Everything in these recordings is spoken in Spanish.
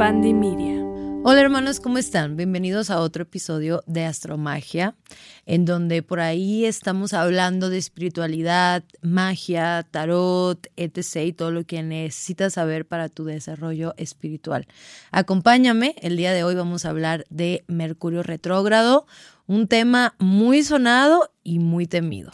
Media. Hola hermanos, ¿cómo están? Bienvenidos a otro episodio de Astromagia, en donde por ahí estamos hablando de espiritualidad, magia, tarot, etc. y todo lo que necesitas saber para tu desarrollo espiritual. Acompáñame, el día de hoy vamos a hablar de Mercurio retrógrado, un tema muy sonado y muy temido.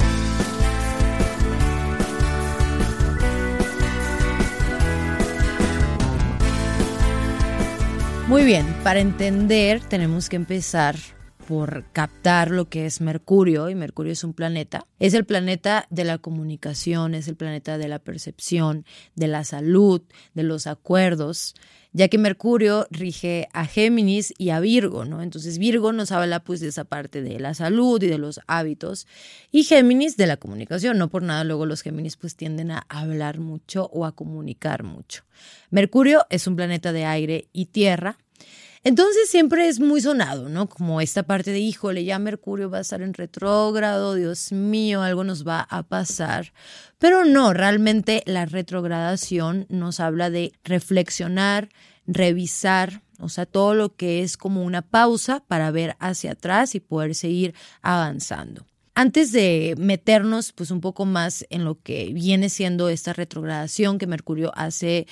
Muy bien, para entender tenemos que empezar por captar lo que es Mercurio, y Mercurio es un planeta. Es el planeta de la comunicación, es el planeta de la percepción, de la salud, de los acuerdos, ya que Mercurio rige a Géminis y a Virgo, ¿no? Entonces Virgo nos habla pues de esa parte de la salud y de los hábitos y Géminis de la comunicación, no por nada luego los Géminis pues tienden a hablar mucho o a comunicar mucho. Mercurio es un planeta de aire y tierra, entonces siempre es muy sonado, ¿no? Como esta parte de, híjole, ya Mercurio va a estar en retrógrado, Dios mío, algo nos va a pasar. Pero no, realmente la retrogradación nos habla de reflexionar, revisar, o sea, todo lo que es como una pausa para ver hacia atrás y poder seguir avanzando. Antes de meternos pues un poco más en lo que viene siendo esta retrogradación que Mercurio hace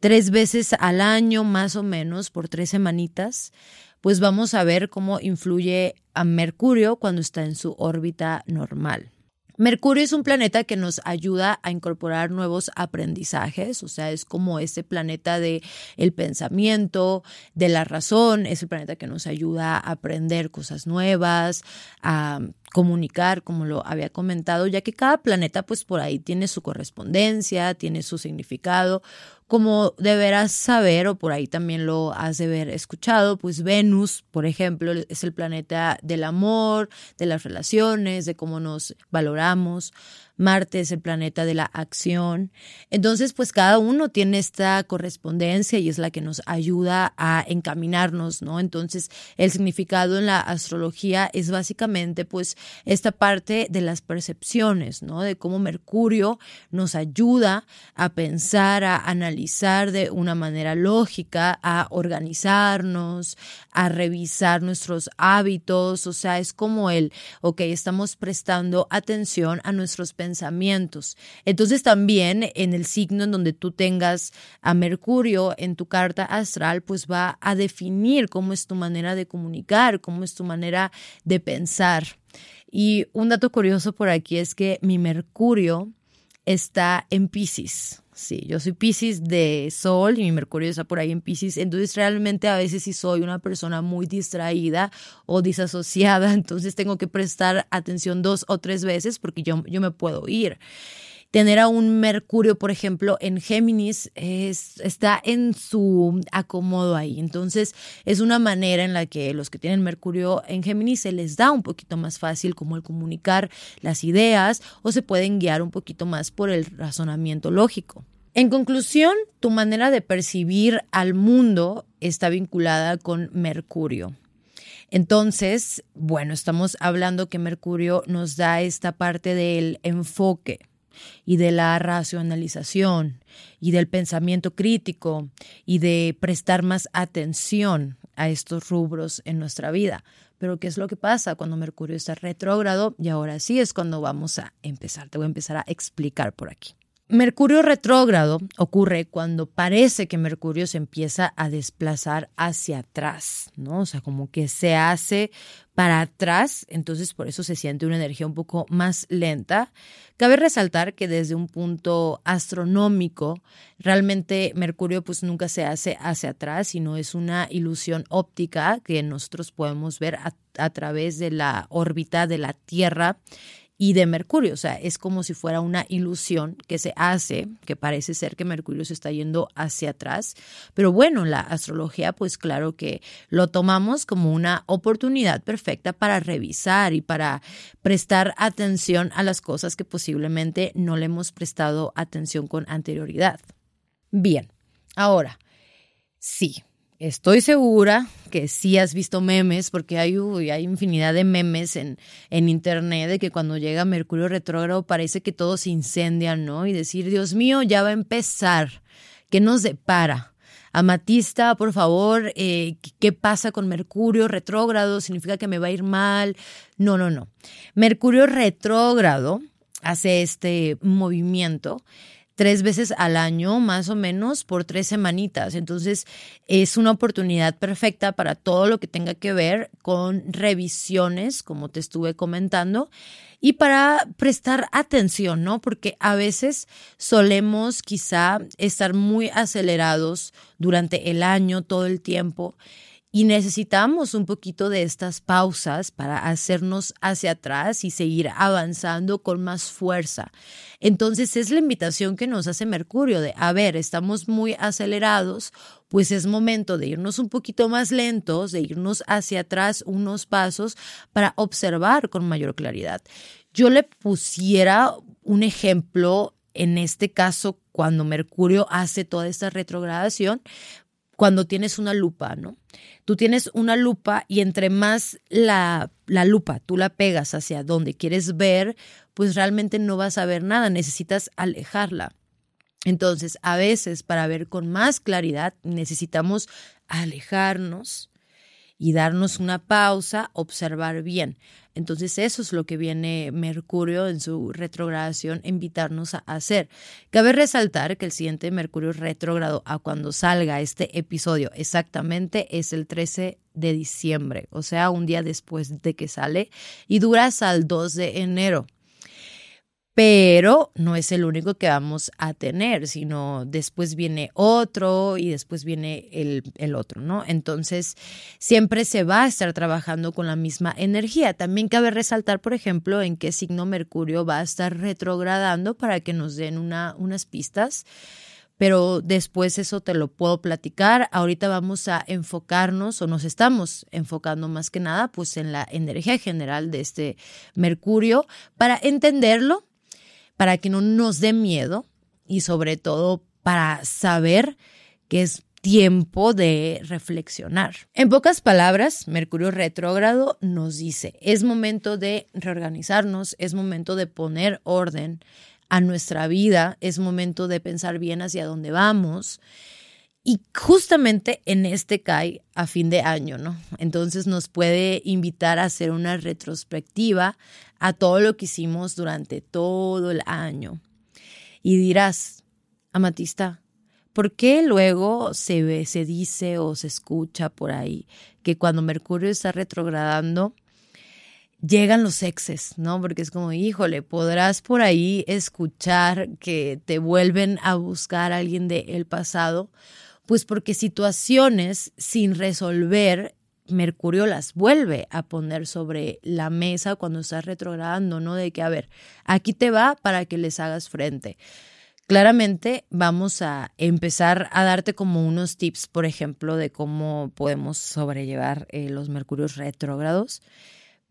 tres veces al año, más o menos, por tres semanitas, pues vamos a ver cómo influye a Mercurio cuando está en su órbita normal. Mercurio es un planeta que nos ayuda a incorporar nuevos aprendizajes, o sea, es como ese planeta de el pensamiento, de la razón, es el planeta que nos ayuda a aprender cosas nuevas, a comunicar, como lo había comentado, ya que cada planeta pues por ahí tiene su correspondencia, tiene su significado, como deberás saber, o por ahí también lo has de haber escuchado, pues Venus, por ejemplo, es el planeta del amor, de las relaciones, de cómo nos valoramos. Marte es el planeta de la acción. Entonces, pues cada uno tiene esta correspondencia y es la que nos ayuda a encaminarnos, ¿no? Entonces, el significado en la astrología es básicamente, pues, esta parte de las percepciones, ¿no? De cómo Mercurio nos ayuda a pensar, a analizar de una manera lógica, a organizarnos, a revisar nuestros hábitos, o sea, es como el, ok, estamos prestando atención a nuestros pensamientos pensamientos. Entonces también en el signo en donde tú tengas a Mercurio en tu carta astral, pues va a definir cómo es tu manera de comunicar, cómo es tu manera de pensar. Y un dato curioso por aquí es que mi Mercurio está en Pisces. Sí, yo soy Pisces de Sol y mi Mercurio está por ahí en Pisces. Entonces realmente a veces si soy una persona muy distraída o disasociada, entonces tengo que prestar atención dos o tres veces porque yo, yo me puedo ir. Tener a un Mercurio, por ejemplo, en Géminis es, está en su acomodo ahí. Entonces, es una manera en la que los que tienen Mercurio en Géminis se les da un poquito más fácil como el comunicar las ideas o se pueden guiar un poquito más por el razonamiento lógico. En conclusión, tu manera de percibir al mundo está vinculada con Mercurio. Entonces, bueno, estamos hablando que Mercurio nos da esta parte del enfoque, y de la racionalización y del pensamiento crítico y de prestar más atención a estos rubros en nuestra vida. Pero ¿qué es lo que pasa cuando Mercurio está retrógrado? Y ahora sí es cuando vamos a empezar. Te voy a empezar a explicar por aquí. Mercurio retrógrado ocurre cuando parece que Mercurio se empieza a desplazar hacia atrás, ¿no? O sea, como que se hace para atrás, entonces por eso se siente una energía un poco más lenta. Cabe resaltar que desde un punto astronómico, realmente Mercurio pues nunca se hace hacia atrás, sino es una ilusión óptica que nosotros podemos ver a, a través de la órbita de la Tierra y de Mercurio. O sea, es como si fuera una ilusión que se hace, que parece ser que Mercurio se está yendo hacia atrás. Pero bueno, la astrología, pues claro que lo tomamos como una oportunidad perfecta para revisar y para prestar atención a las cosas que posiblemente no le hemos prestado atención con anterioridad. Bien, ahora, sí, Estoy segura que sí has visto memes, porque hay, hay infinidad de memes en, en internet de que cuando llega Mercurio retrógrado parece que todo se incendia, ¿no? Y decir, Dios mío, ya va a empezar, ¿qué nos depara? Amatista, por favor, eh, ¿qué pasa con Mercurio retrógrado? ¿Significa que me va a ir mal? No, no, no. Mercurio retrógrado hace este movimiento tres veces al año, más o menos, por tres semanitas. Entonces, es una oportunidad perfecta para todo lo que tenga que ver con revisiones, como te estuve comentando, y para prestar atención, ¿no? Porque a veces solemos quizá estar muy acelerados durante el año, todo el tiempo y necesitamos un poquito de estas pausas para hacernos hacia atrás y seguir avanzando con más fuerza. Entonces es la invitación que nos hace Mercurio de, a ver, estamos muy acelerados, pues es momento de irnos un poquito más lentos, de irnos hacia atrás unos pasos para observar con mayor claridad. Yo le pusiera un ejemplo en este caso cuando Mercurio hace toda esta retrogradación, cuando tienes una lupa, ¿no? Tú tienes una lupa y entre más la, la, lupa tú la pegas hacia donde quieres ver, pues realmente no vas a ver nada, necesitas alejarla. Entonces, a veces para ver con más claridad necesitamos alejarnos y darnos una pausa, observar bien. Entonces eso es lo que viene Mercurio en su retrogradación invitarnos a hacer. Cabe resaltar que el siguiente Mercurio retrógrado a cuando salga este episodio exactamente es el 13 de diciembre, o sea, un día después de que sale y dura hasta el 2 de enero pero no es el único que vamos a tener, sino después viene otro y después viene el, el, otro, ¿no? Entonces, siempre se va a estar trabajando con la misma energía. También cabe resaltar, por ejemplo, en qué signo Mercurio va a estar retrogradando para que nos den una, unas pistas. Pero después eso te lo puedo platicar. Ahorita vamos a enfocarnos o nos estamos enfocando más que nada pues en la energía general de este Mercurio para entenderlo para que no nos dé miedo y sobre todo para saber que es tiempo de reflexionar. En pocas palabras, Mercurio retrógrado nos dice, es momento de reorganizarnos, es momento de poner orden a nuestra vida, es momento de pensar bien hacia dónde vamos. Y justamente en este cae a fin de año, ¿no? Entonces nos puede invitar a hacer una retrospectiva a todo lo que hicimos durante todo el año. Y dirás, Amatista, ¿por qué luego se se dice o se escucha por ahí que cuando Mercurio está retrogradando, llegan los exes, ¿no? Porque es como, híjole, podrás por ahí escuchar que te vuelven a buscar a alguien del pasado, pues porque situaciones sin resolver Mercurio las vuelve a poner sobre la mesa cuando estás retrogradando, ¿no? De que, a ver, aquí te va para que les hagas frente. Claramente vamos a empezar a darte como unos tips, por ejemplo, de cómo podemos sobrellevar eh, los Mercurios retrógrados.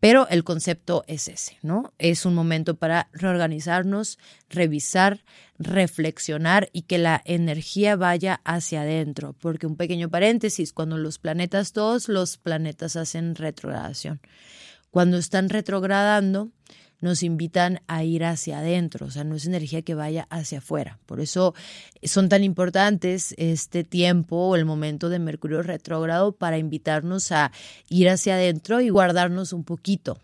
Pero el concepto es ese, ¿no? Es un momento para reorganizarnos, revisar, reflexionar y que la energía vaya hacia adentro. Porque un pequeño paréntesis, cuando los planetas, todos los planetas hacen retrogradación. Cuando están retrogradando, nos invitan a ir hacia adentro, o sea, no es energía que vaya hacia afuera. Por eso son tan importantes este tiempo o el momento de Mercurio retrógrado para invitarnos a ir hacia adentro y guardarnos un poquito.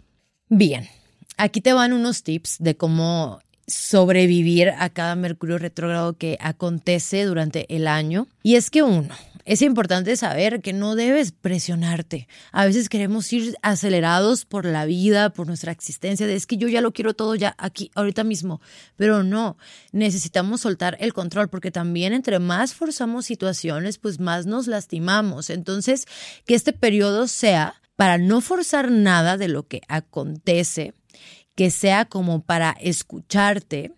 Bien, aquí te van unos tips de cómo sobrevivir a cada Mercurio retrógrado que acontece durante el año. Y es que uno, es importante saber que no debes presionarte. A veces queremos ir acelerados por la vida, por nuestra existencia, de es que yo ya lo quiero todo ya aquí, ahorita mismo, pero no, necesitamos soltar el control porque también entre más forzamos situaciones, pues más nos lastimamos. Entonces, que este periodo sea para no forzar nada de lo que acontece, que sea como para escucharte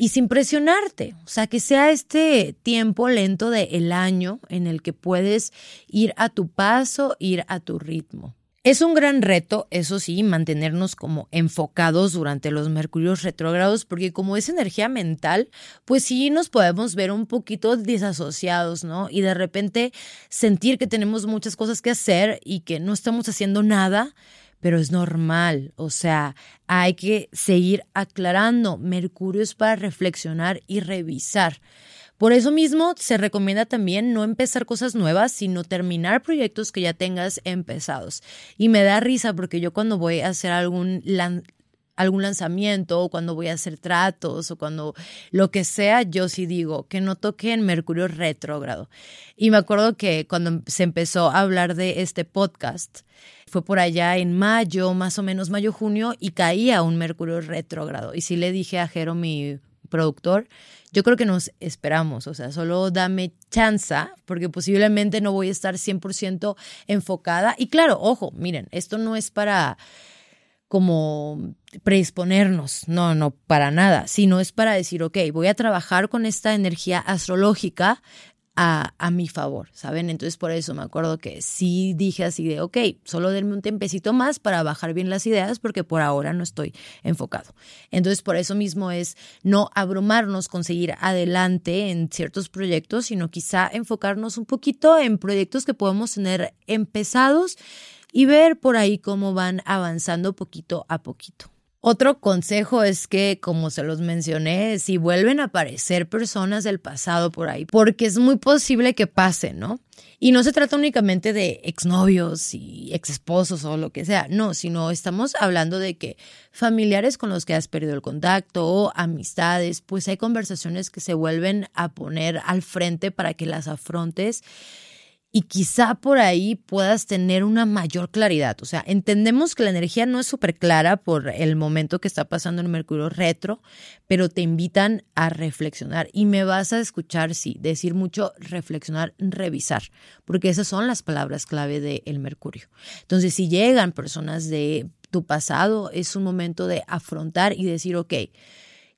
y sin presionarte. O sea, que sea este tiempo lento del año en el que puedes ir a tu paso, ir a tu ritmo. Es un gran reto, eso sí, mantenernos como enfocados durante los mercurios retrógrados, porque como es energía mental, pues sí nos podemos ver un poquito desasociados, ¿no? Y de repente sentir que tenemos muchas cosas que hacer y que no estamos haciendo nada pero es normal, o sea, hay que seguir aclarando. Mercurio es para reflexionar y revisar. Por eso mismo se recomienda también no empezar cosas nuevas, sino terminar proyectos que ya tengas empezados. Y me da risa porque yo cuando voy a hacer algún algún lanzamiento o cuando voy a hacer tratos o cuando lo que sea, yo sí digo que no toque en Mercurio retrógrado. Y me acuerdo que cuando se empezó a hablar de este podcast, fue por allá en mayo, más o menos mayo, junio, y caía un Mercurio retrógrado. Y sí le dije a Jero, mi productor, yo creo que nos esperamos, o sea, solo dame chance, porque posiblemente no voy a estar 100% enfocada. Y claro, ojo, miren, esto no es para como predisponernos, no, no, para nada, sino es para decir, ok, voy a trabajar con esta energía astrológica a, a, mi favor, ¿saben? Entonces por eso me acuerdo que sí dije así de, ok, solo denme un tempecito más para bajar bien las ideas porque por ahora no estoy enfocado. Entonces por eso mismo es no abrumarnos con seguir adelante en ciertos proyectos, sino quizá enfocarnos un poquito en proyectos que podemos tener empezados y ver por ahí cómo van avanzando poquito a poquito. Otro consejo es que, como se los mencioné, si vuelven a aparecer personas del pasado por ahí, porque es muy posible que pase, ¿no? Y no se trata únicamente de exnovios y exesposos o lo que sea, no, sino estamos hablando de que familiares con los que has perdido el contacto o amistades, pues hay conversaciones que se vuelven a poner al frente para que las afrontes y quizá por ahí puedas tener una mayor claridad. O sea, entendemos que la energía no es súper clara por el momento que está pasando en Mercurio retro, pero te invitan a reflexionar y me vas a escuchar, sí, decir mucho reflexionar, revisar, porque esas son las palabras clave del Mercurio. Entonces, si llegan personas de tu pasado, es un momento de afrontar y decir, ok,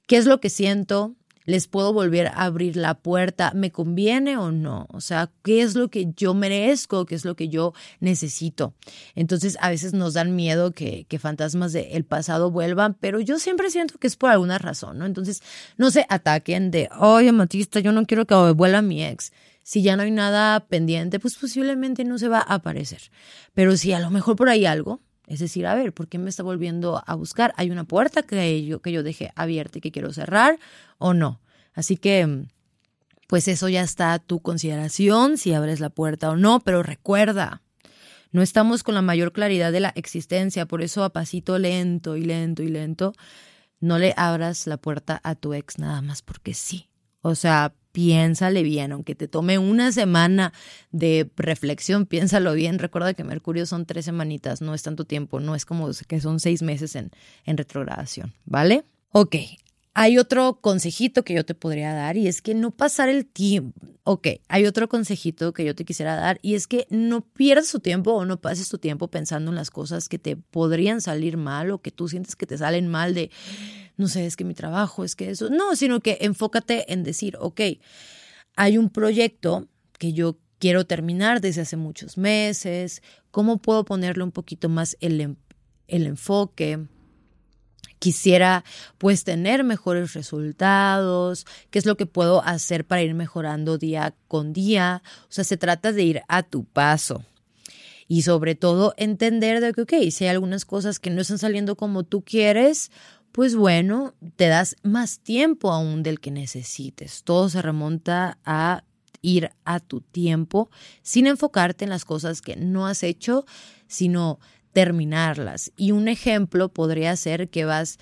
¿qué es lo que siento? Les puedo volver a abrir la puerta, ¿me conviene o no? O sea, ¿qué es lo que yo merezco? ¿Qué es lo que yo necesito? Entonces, a veces nos dan miedo que, que fantasmas del pasado vuelvan, pero yo siempre siento que es por alguna razón, ¿no? Entonces, no se ataquen de, oye, Matista, yo no quiero que vuelva mi ex. Si ya no hay nada pendiente, pues posiblemente no se va a aparecer. Pero si a lo mejor por ahí algo, es decir, a ver, ¿por qué me está volviendo a buscar? ¿Hay una puerta que yo, que yo dejé abierta y que quiero cerrar o no? Así que, pues eso ya está a tu consideración, si abres la puerta o no, pero recuerda, no estamos con la mayor claridad de la existencia, por eso a pasito lento y lento y lento, no le abras la puerta a tu ex nada más porque sí. O sea, piénsale bien, aunque te tome una semana de reflexión, piénsalo bien. Recuerda que Mercurio son tres semanitas, no es tanto tiempo, no es como que son seis meses en, en retrogradación, ¿vale? Ok, hay otro consejito que yo te podría dar y es que no pasar el tiempo. Ok, hay otro consejito que yo te quisiera dar y es que no pierdas tu tiempo o no pases tu tiempo pensando en las cosas que te podrían salir mal o que tú sientes que te salen mal de, no sé, es que mi trabajo, es que eso. No, sino que enfócate en decir, ok, hay un proyecto que yo quiero terminar desde hace muchos meses, ¿cómo puedo ponerle un poquito más el, el enfoque? quisiera pues tener mejores resultados, qué es lo que puedo hacer para ir mejorando día con día. O sea, se trata de ir a tu paso. Y sobre todo entender de que, ok, si hay algunas cosas que no están saliendo como tú quieres, pues bueno, te das más tiempo aún del que necesites. Todo se remonta a ir a tu tiempo sin enfocarte en las cosas que no has hecho, sino terminarlas. Y un ejemplo podría ser que vas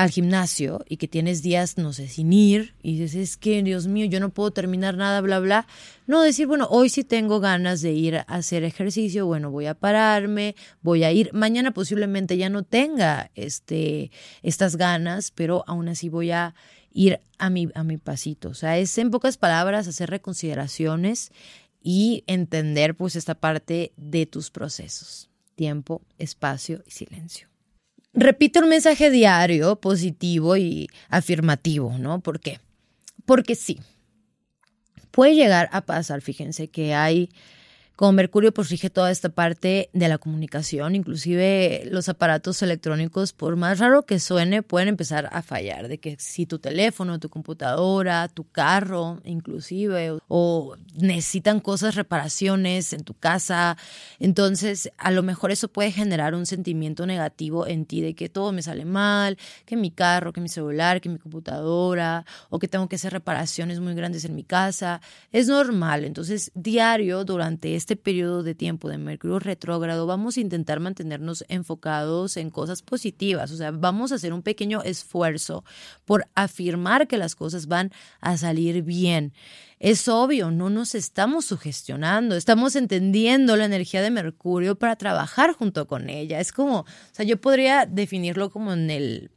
al gimnasio y que tienes días, no sé, sin ir y dices, es que, Dios mío, yo no puedo terminar nada, bla, bla. No decir, bueno, hoy sí tengo ganas de ir a hacer ejercicio, bueno, voy a pararme, voy a ir. Mañana posiblemente ya no tenga este, estas ganas, pero aún así voy a ir a mi, a mi pasito. O sea, es en pocas palabras hacer reconsideraciones y entender pues esta parte de tus procesos tiempo, espacio y silencio. Repite un mensaje diario, positivo y afirmativo, ¿no? ¿Por qué? Porque sí. Puede llegar a pasar, fíjense que hay Como Mercurio pues rige toda esta parte de la comunicación, inclusive los aparatos electrónicos, por más raro que suene, pueden empezar a fallar, de que si tu teléfono, tu computadora, tu carro, inclusive, o necesitan cosas, reparaciones en tu casa, entonces a lo mejor eso puede generar un sentimiento negativo en ti de que todo me sale mal, que mi carro, que mi celular, que mi computadora, o que tengo que hacer reparaciones muy grandes en mi casa. Es normal, entonces diario durante este este periodo de tiempo de Mercurio retrógrado vamos a intentar mantenernos enfocados en cosas positivas, o sea, vamos a hacer un pequeño esfuerzo por afirmar que las cosas van a salir bien. Es obvio, no nos estamos sugestionando, estamos entendiendo la energía de Mercurio para trabajar junto con ella. Es como, o sea, yo podría definirlo como en el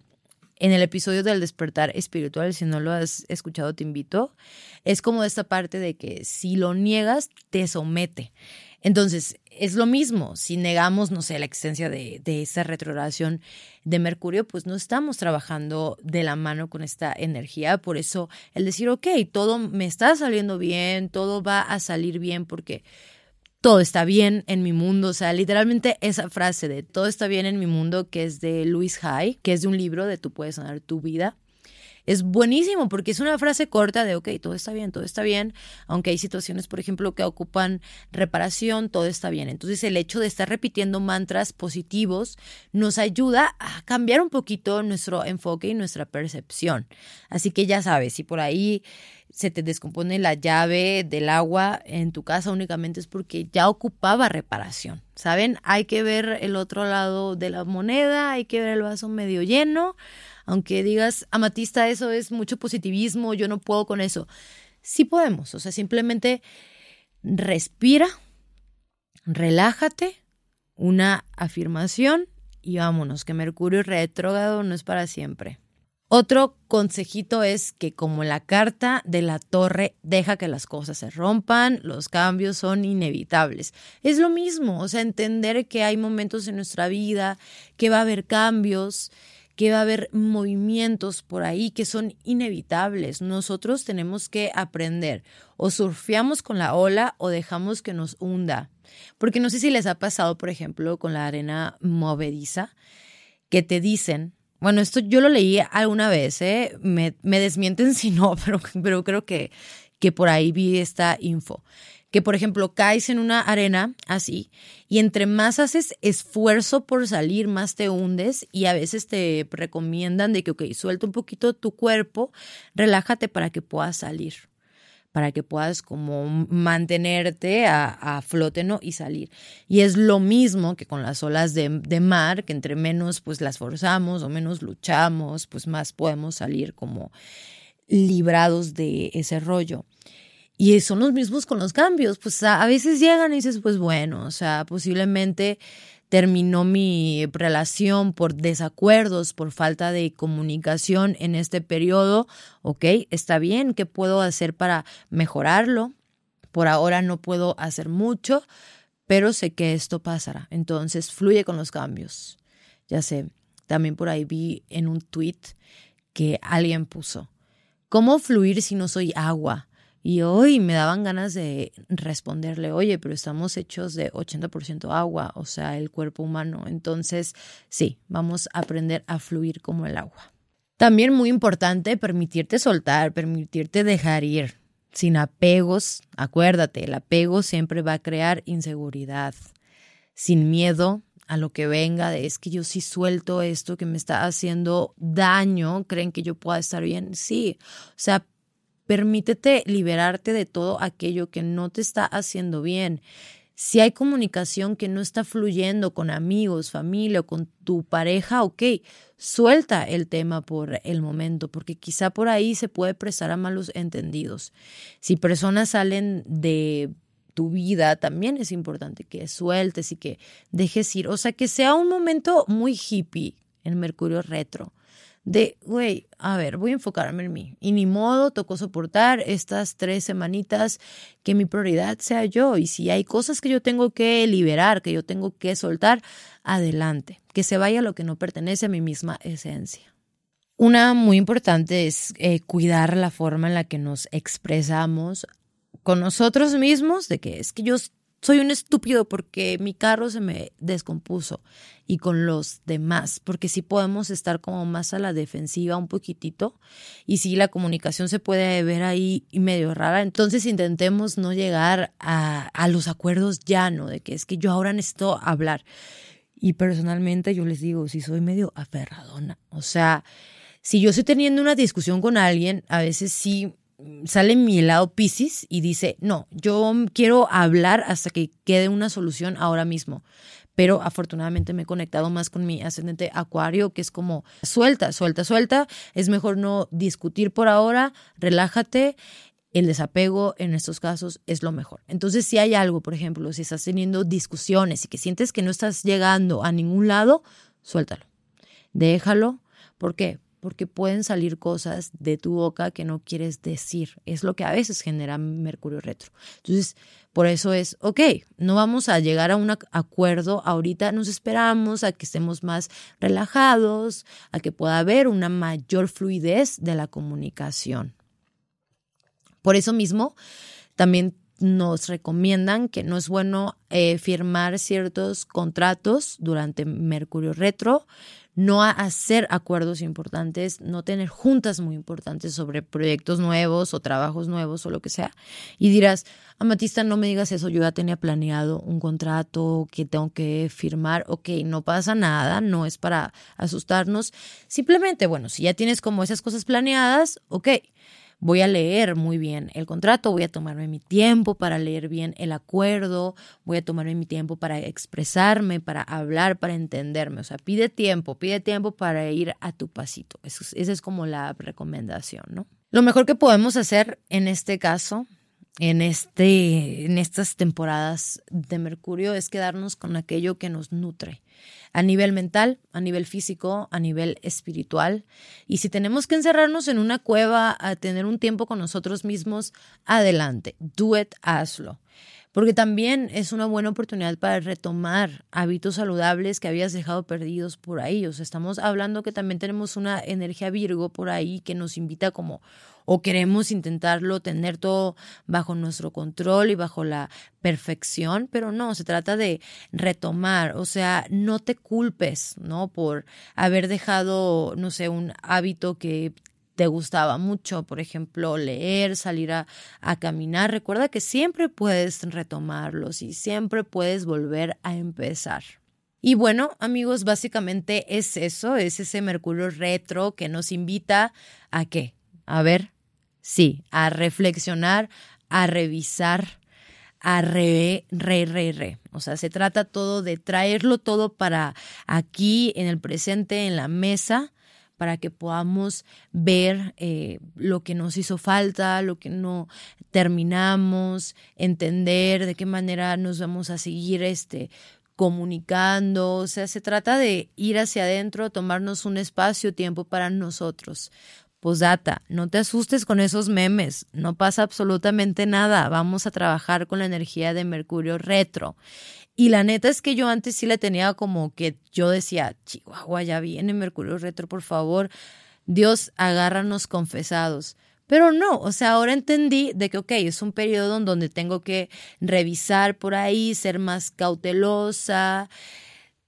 en el episodio del despertar espiritual, si no lo has escuchado, te invito, es como esta parte de que si lo niegas, te somete. Entonces, es lo mismo, si negamos, no sé, la existencia de, de esa retrogradación de Mercurio, pues no estamos trabajando de la mano con esta energía. Por eso el decir, ok, todo me está saliendo bien, todo va a salir bien, porque todo está bien en mi mundo. O sea, literalmente esa frase de todo está bien en mi mundo, que es de Louis Hay, que es de un libro de Tú puedes sanar tu vida. Es buenísimo porque es una frase corta de, ok, todo está bien, todo está bien, aunque hay situaciones, por ejemplo, que ocupan reparación, todo está bien. Entonces el hecho de estar repitiendo mantras positivos nos ayuda a cambiar un poquito nuestro enfoque y nuestra percepción. Así que ya sabes, si por ahí se te descompone la llave del agua en tu casa únicamente es porque ya ocupaba reparación. ¿Saben? Hay que ver el otro lado de la moneda, hay que ver el vaso medio lleno. Aunque digas, amatista, eso es mucho positivismo, yo no puedo con eso. Sí podemos, o sea, simplemente respira, relájate, una afirmación y vámonos, que Mercurio retrógrado no es para siempre. Otro consejito es que como la carta de la torre deja que las cosas se rompan, los cambios son inevitables. Es lo mismo, o sea, entender que hay momentos en nuestra vida que va a haber cambios, que va a haber movimientos por ahí que son inevitables. Nosotros tenemos que aprender o surfeamos con la ola o dejamos que nos hunda. Porque no sé si les ha pasado, por ejemplo, con la arena movediza, que te dicen, bueno, esto yo lo leí alguna vez, ¿eh? me, me desmienten si no, pero, pero creo que, que por ahí vi esta info. Que, por ejemplo, caes en una arena así y entre más haces esfuerzo por salir, más te hundes y a veces te recomiendan de que, ok, suelta un poquito tu cuerpo, relájate para que puedas salir para que puedas como mantenerte a, flote ¿no? y salir. Y es lo mismo que con las olas de, de, mar, que entre menos pues las forzamos o menos luchamos, pues más podemos salir como librados de ese rollo. Y son los mismos con los cambios, pues a, a veces llegan y dices, pues bueno, o sea, posiblemente terminó mi relación por desacuerdos, por falta de comunicación en este periodo, ok, está bien, ¿qué puedo hacer para mejorarlo? Por ahora no puedo hacer mucho, pero sé que esto pasará. Entonces, fluye con los cambios. Ya sé, también por ahí vi en un tweet que alguien puso, ¿cómo fluir si no soy agua? Y hoy me daban ganas de responderle, oye, pero estamos hechos de 80% agua, o sea, el cuerpo humano. Entonces, sí, vamos a aprender a fluir como el agua. También muy importante permitirte soltar, permitirte dejar ir, sin apegos. Acuérdate, el apego siempre va a crear inseguridad, sin miedo a lo que venga, de es que yo sí suelto esto que me está haciendo daño, creen que yo pueda estar bien. Sí, o sea, Permítete liberarte de todo aquello que no te está haciendo bien. Si hay comunicación que no está fluyendo con amigos, familia o con tu pareja, ok, suelta el tema por el momento, porque quizá por ahí se puede prestar a malos entendidos. Si personas salen de tu vida, también es importante que sueltes y que dejes ir. O sea, que sea un momento muy hippie en Mercurio retro de, güey, a ver, voy a enfocarme en mí. Y ni modo, tocó soportar estas tres semanitas que mi prioridad sea yo. Y si hay cosas que yo tengo que liberar, que yo tengo que soltar, adelante. Que se vaya lo que no pertenece a mi misma esencia. Una muy importante es eh, cuidar la forma en la que nos expresamos con nosotros mismos, de que es que yo soy un estúpido porque mi carro se me descompuso y con los demás, porque sí podemos estar como más a la defensiva un poquitito y si la comunicación se puede ver ahí medio rara, entonces intentemos no llegar a, los acuerdos ya, ¿no? De que es que yo ahora necesito hablar. Y personalmente yo les digo, si soy medio aferradona, o sea, si yo estoy teniendo una discusión con alguien, a veces sí sale mi lado Pisces y dice, no, yo quiero hablar hasta que quede una solución ahora mismo. Pero afortunadamente me he conectado más con mi ascendente acuario, que es como suelta, suelta, suelta. Es mejor no discutir por ahora, relájate. El desapego en estos casos es lo mejor. Entonces, si hay algo, por ejemplo, si estás teniendo discusiones y que sientes que no estás llegando a ningún lado, suéltalo. Déjalo. ¿Por qué? Porque pueden salir cosas de tu boca que no quieres decir. Es lo que a veces genera Mercurio retro. Entonces, por eso es, ok, no vamos a llegar a un acuerdo ahorita, nos esperamos a que estemos más relajados, a que pueda haber una mayor fluidez de la comunicación. Por eso mismo, también nos recomiendan que no es bueno eh, firmar ciertos contratos durante Mercurio retro, no hacer acuerdos importantes, no tener juntas muy importantes sobre proyectos nuevos o trabajos nuevos o lo que sea. Y dirás, Amatista, no me digas eso, yo ya tenía planeado un contrato que tengo que firmar, ok, no pasa nada, no es para asustarnos, simplemente, bueno, si ya tienes como esas cosas planeadas, ok voy a leer muy bien el contrato, voy a tomarme mi tiempo para leer bien el acuerdo, voy a tomarme mi tiempo para expresarme, para hablar, para entenderme. O sea, pide tiempo, pide tiempo para ir a tu pasito. esa es como la recomendación, ¿no? Lo mejor que podemos hacer en este caso en, este, en estas temporadas de Mercurio es quedarnos con aquello que nos nutre a nivel mental, a nivel físico, a nivel espiritual. Y si tenemos que encerrarnos en una cueva a tener un tiempo con nosotros mismos, adelante, do it, hazlo porque también es una buena oportunidad para retomar hábitos saludables que habías dejado perdidos por ahí. O sea, estamos hablando que también tenemos una energía Virgo por ahí que nos invita como o queremos intentarlo, tener todo bajo nuestro control y bajo la perfección, pero no, se trata de retomar, o sea, no te culpes, ¿no? Por haber dejado, no sé, un hábito que te gustaba mucho, por ejemplo, leer, salir a, caminar, recuerda que siempre puedes retomarlos y siempre puedes volver a empezar. Y bueno, amigos, básicamente es eso, es ese Mercurio retro que nos invita a qué? A ver, sí, a reflexionar, a revisar, a re, re, re, re. O sea, se trata todo de traerlo todo para aquí, en el presente, en la mesa, para que podamos ver eh, lo que nos hizo falta, lo que no terminamos, entender de qué manera nos vamos a seguir este, comunicando, o sea, se trata de ir hacia adentro, tomarnos un espacio, tiempo para nosotros. Posdata, no te asustes con esos memes, no pasa absolutamente nada, vamos a trabajar con la energía de Mercurio retro. Y la neta es que yo antes sí le tenía como que yo decía, Chihuahua, ya viene Mercurio retro, por favor, Dios, agárranos confesados. Pero no, o sea, ahora entendí de que, ok, es un periodo en donde tengo que revisar por ahí, ser más cautelosa,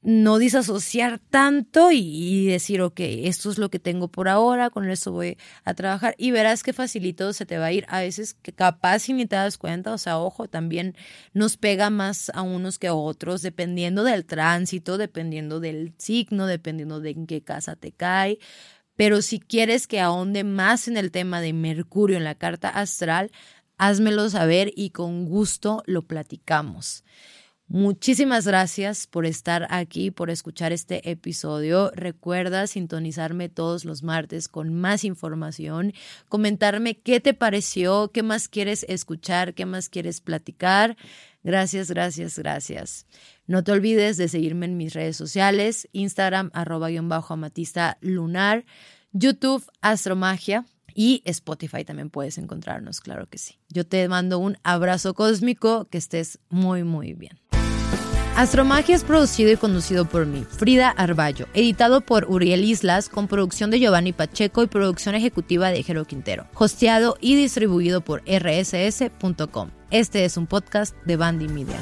no disasociar tanto y, decir, ok, esto es lo que tengo por ahora, con eso voy a trabajar y verás qué facilito se te va a ir. A veces que capaz si ni te das cuenta, o sea, ojo, también nos pega más a unos que a otros, dependiendo del tránsito, dependiendo del signo, dependiendo de en qué casa te cae. Pero si quieres que ahonde más en el tema de Mercurio en la carta astral, házmelo saber y con gusto lo platicamos. Muchísimas gracias por estar aquí, por escuchar este episodio. Recuerda sintonizarme todos los martes con más información, comentarme qué te pareció, qué más quieres escuchar, qué más quieres platicar. Gracias, gracias, gracias. No te olvides de seguirme en mis redes sociales, Instagram, arroba guion bajo amatista lunar, YouTube, Astromagia y Spotify también puedes encontrarnos, claro que sí. Yo te mando un abrazo cósmico, que estés muy, muy bien. Astromagia es producido y conducido por mí, Frida Arballo, editado por Uriel Islas, con producción de Giovanni Pacheco y producción ejecutiva de Jero Quintero, hosteado y distribuido por rss.com. Este es un podcast de Bandy Media.